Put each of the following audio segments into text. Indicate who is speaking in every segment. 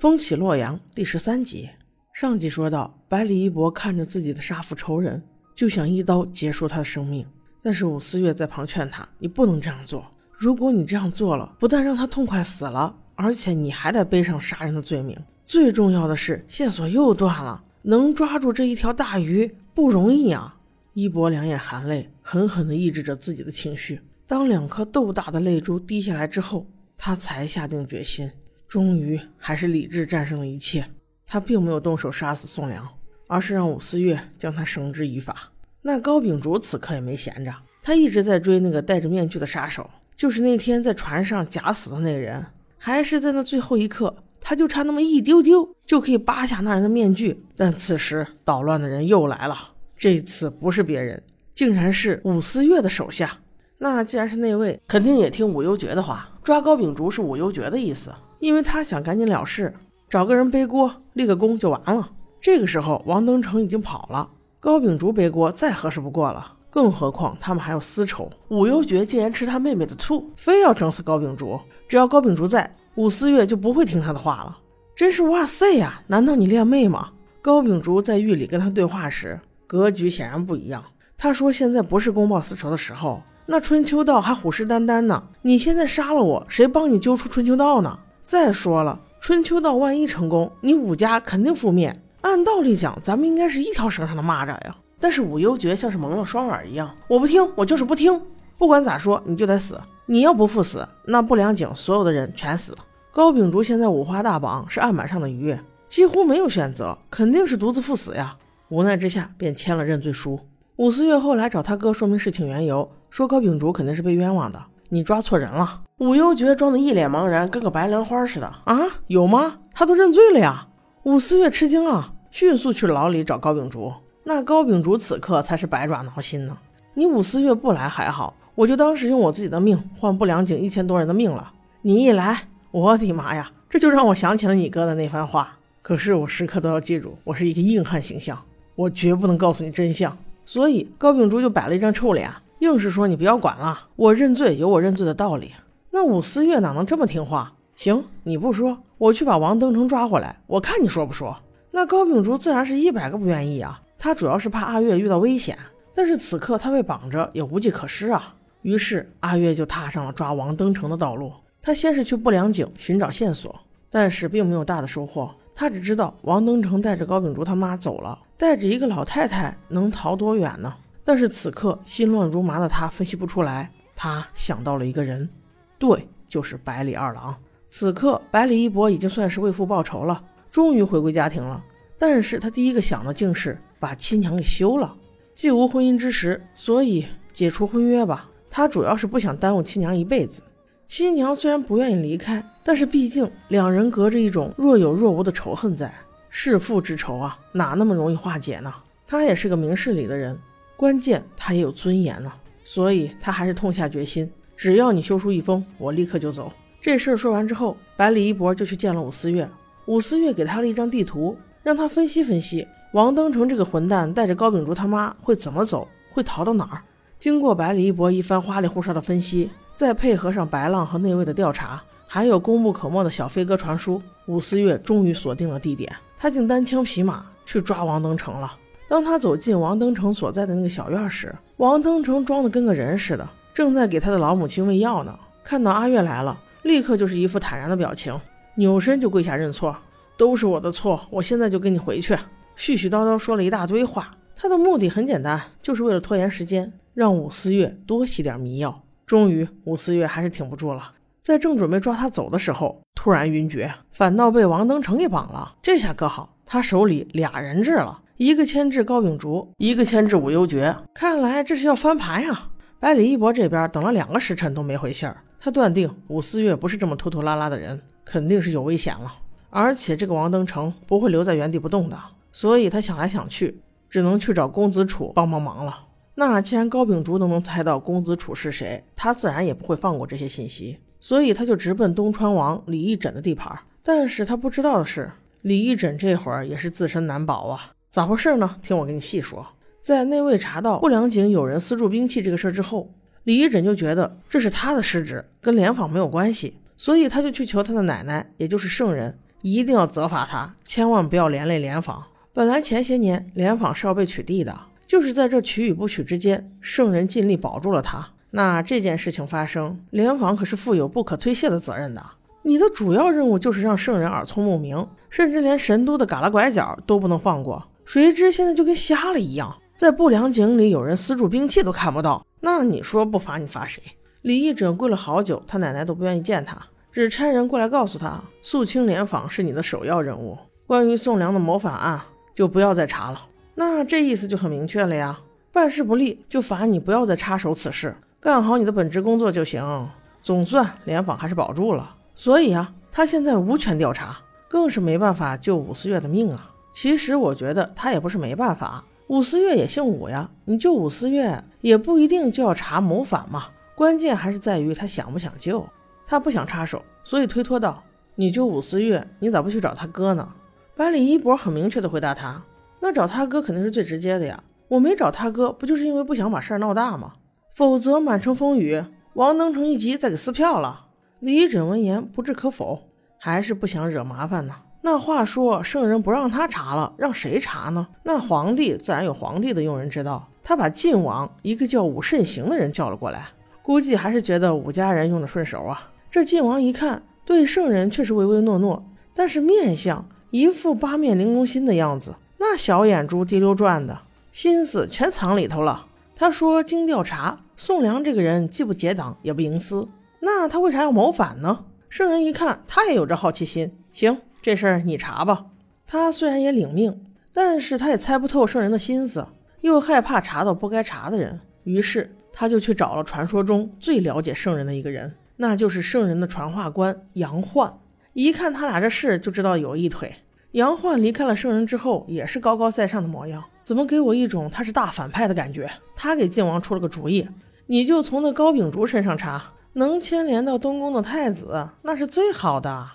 Speaker 1: 风起洛阳第十三集，上集说到，百里一博看着自己的杀父仇人，就想一刀结束他的生命。但是武思月在旁劝他：“你不能这样做，如果你这样做了，不但让他痛快死了，而且你还得背上杀人的罪名。最重要的是，线索又断了，能抓住这一条大鱼不容易啊！”一博两眼含泪，狠狠地抑制着自己的情绪。当两颗豆大的泪珠滴下来之后，他才下定决心。终于还是理智战胜了一切。他并没有动手杀死宋良，而是让武思月将他绳之以法。那高秉烛此刻也没闲着，他一直在追那个戴着面具的杀手，就是那天在船上假死的那个人。还是在那最后一刻，他就差那么一丢丢就可以扒下那人的面具。但此时捣乱的人又来了，这次不是别人，竟然是武思月的手下。那既然是那位，肯定也听武幽觉的话。抓高秉烛是武幽觉的意思。因为他想赶紧了事，找个人背锅立个功就完了。这个时候，王登成已经跑了，高秉烛背锅再合适不过了。更何况他们还有私仇，武幽绝竟然吃他妹妹的醋，非要整死高秉烛。只要高秉烛在，武思月就不会听他的话了。真是哇塞呀！难道你恋妹吗？高秉烛在狱里跟他对话时，格局显然不一样。他说：“现在不是公报私仇的时候，那春秋道还虎视眈眈呢。你现在杀了我，谁帮你揪出春秋道呢？”再说了，春秋道万一成功，你武家肯定覆灭。按道理讲，咱们应该是一条绳上的蚂蚱呀。但是武幽绝像是蒙了双耳一样，我不听，我就是不听。不管咋说，你就得死。你要不赴死，那不良井所有的人全死。高秉烛现在五花大绑，是案板上的鱼，几乎没有选择，肯定是独自赴死呀。无奈之下，便签了认罪书。武四月后来找他哥说明事情缘由，说高秉烛肯定是被冤枉的。你抓错人了，武幽绝装的一脸茫然，跟个白莲花似的啊？有吗？他都认罪了呀！武思月吃惊啊，迅速去牢里找高秉烛。那高秉烛此刻才是百爪挠心呢。你武思月不来还好，我就当时用我自己的命换不良井一千多人的命了。你一来，我的妈呀，这就让我想起了你哥的那番话。可是我时刻都要记住，我是一个硬汉形象，我绝不能告诉你真相。所以高秉烛就摆了一张臭脸。硬是说你不要管了，我认罪有我认罪的道理。那武思月哪能这么听话？行，你不说，我去把王登成抓回来，我看你说不说。那高秉烛自然是一百个不愿意啊，他主要是怕阿月遇到危险，但是此刻他被绑着也无计可施啊。于是阿月就踏上了抓王登成的道路。他先是去不良井寻找线索，但是并没有大的收获。他只知道王登成带着高秉烛他妈走了，带着一个老太太能逃多远呢？但是此刻心乱如麻的他分析不出来，他想到了一个人，对，就是百里二郎。此刻百里一博已经算是为父报仇了，终于回归家庭了。但是他第一个想的竟是把亲娘给休了。既无婚姻之实，所以解除婚约吧。他主要是不想耽误亲娘一辈子。亲娘虽然不愿意离开，但是毕竟两人隔着一种若有若无的仇恨在，弑父之仇啊，哪那么容易化解呢？他也是个明事理的人。关键他也有尊严呢，所以他还是痛下决心，只要你修书一封，我立刻就走。这事儿说完之后，百里一博就去见了武思月。武思月给他了一张地图，让他分析分析王登成这个混蛋带着高秉烛他妈会怎么走，会逃到哪儿。经过百里一博一番花里胡哨的分析，再配合上白浪和内卫的调查，还有功不可没的小飞鸽传书，武思月终于锁定了地点。他竟单枪匹马去抓王登成了。当他走进王登成所在的那个小院时，王登成装的跟个人似的，正在给他的老母亲喂药呢。看到阿月来了，立刻就是一副坦然的表情，扭身就跪下认错：“都是我的错，我现在就跟你回去。”絮絮叨叨说了一大堆话，他的目的很简单，就是为了拖延时间，让武思月多吸点迷药。终于，武思月还是挺不住了，在正准备抓他走的时候，突然晕厥，反倒被王登成给绑了。这下可好，他手里俩人质了。一个牵制高秉烛，一个牵制武幽绝，看来这是要翻盘呀！百里一博这边等了两个时辰都没回信儿，他断定武思月不是这么拖拖拉拉的人，肯定是有危险了。而且这个王登成不会留在原地不动的，所以他想来想去，只能去找公子楚帮帮忙了。那既然高秉烛都能猜到公子楚是谁，他自然也不会放过这些信息，所以他就直奔东川王李义诊的地盘。但是他不知道的是，李义诊这会儿也是自身难保啊。咋回事呢？听我给你细说。在内卫查到不良井有人私铸兵器这个事儿之后，李一诊就觉得这是他的失职，跟联访没有关系，所以他就去求他的奶奶，也就是圣人，一定要责罚他，千万不要连累联访。本来前些年联访是要被取缔的，就是在这取与不取之间，圣人尽力保住了他。那这件事情发生，联访可是负有不可推卸的责任的。你的主要任务就是让圣人耳聪目明，甚至连神都的旮旯拐角都不能放过。谁知现在就跟瞎了一样，在不良井里有人私铸兵器都看不到。那你说不罚你罚谁？李义者跪了好久，他奶奶都不愿意见他，只差人过来告诉他，肃清联访是你的首要任务。关于宋良的谋反案，就不要再查了。那这意思就很明确了呀，办事不力就罚你不要再插手此事，干好你的本职工作就行。总算联访还是保住了，所以啊，他现在无权调查，更是没办法救武思月的命啊。其实我觉得他也不是没办法，武思月也姓武呀，你救武思月也不一定就要查谋反嘛。关键还是在于他想不想救，他不想插手，所以推脱道：“你救武思月，你咋不去找他哥呢？”百里一博很明确地回答他：“那找他哥肯定是最直接的呀，我没找他哥，不就是因为不想把事儿闹大吗？否则满城风雨，王登成一急再给撕票了。”李枕闻言不置可否，还是不想惹麻烦呢。那话说，圣人不让他查了，让谁查呢？那皇帝自然有皇帝的用人之道，他把晋王一个叫武慎行的人叫了过来。估计还是觉得武家人用的顺手啊。这晋王一看，对圣人确实唯唯诺诺，但是面相一副八面玲珑心的样子，那小眼珠滴溜转的，心思全藏里头了。他说：“经调查，宋良这个人既不结党，也不营私，那他为啥要谋反呢？”圣人一看，他也有着好奇心。行，这事儿你查吧。他虽然也领命，但是他也猜不透圣人的心思，又害怕查到不该查的人，于是。他就去找了传说中最了解圣人的一个人，那就是圣人的传话官杨焕。一看他俩这事，就知道有一腿。杨焕离开了圣人之后，也是高高在上的模样，怎么给我一种他是大反派的感觉？他给晋王出了个主意，你就从那高秉烛身上查，能牵连到东宫的太子，那是最好的。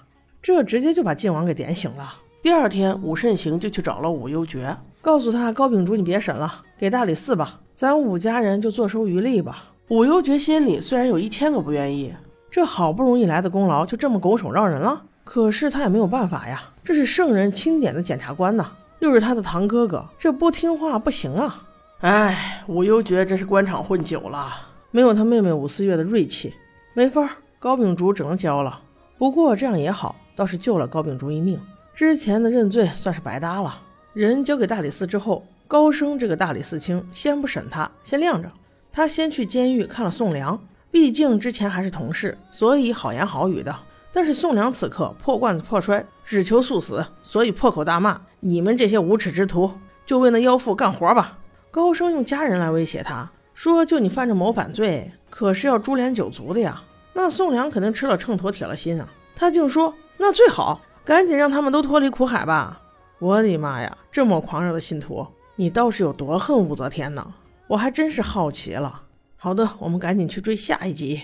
Speaker 1: 这直接就把晋王给点醒了。第二天，武慎行就去找了武幽爵，告诉他高秉烛你别审了，给大理寺吧。咱武家人就坐收渔利吧。武幽爵心里虽然有一千个不愿意，这好不容易来的功劳就这么拱手让人了，可是他也没有办法呀。这是圣人钦点的检察官呐，又是他的堂哥哥，这不听话不行啊。哎，武幽爵真是官场混久了，没有他妹妹武思月的锐气，没法，高秉烛只能交了。不过这样也好，倒是救了高秉烛一命，之前的认罪算是白搭了。人交给大理寺之后。高升这个大理寺卿先不审他，先晾着。他先去监狱看了宋良，毕竟之前还是同事，所以好言好语的。但是宋良此刻破罐子破摔，只求速死，所以破口大骂：“你们这些无耻之徒，就为那妖妇干活吧！”高升用家人来威胁他，说：“就你犯着谋反罪，可是要株连九族的呀。”那宋良肯定吃了秤砣铁了心啊，他竟说：“那最好，赶紧让他们都脱离苦海吧！”我的妈呀，这么狂热的信徒！你倒是有多恨武则天呢？我还真是好奇了。好的，我们赶紧去追下一集。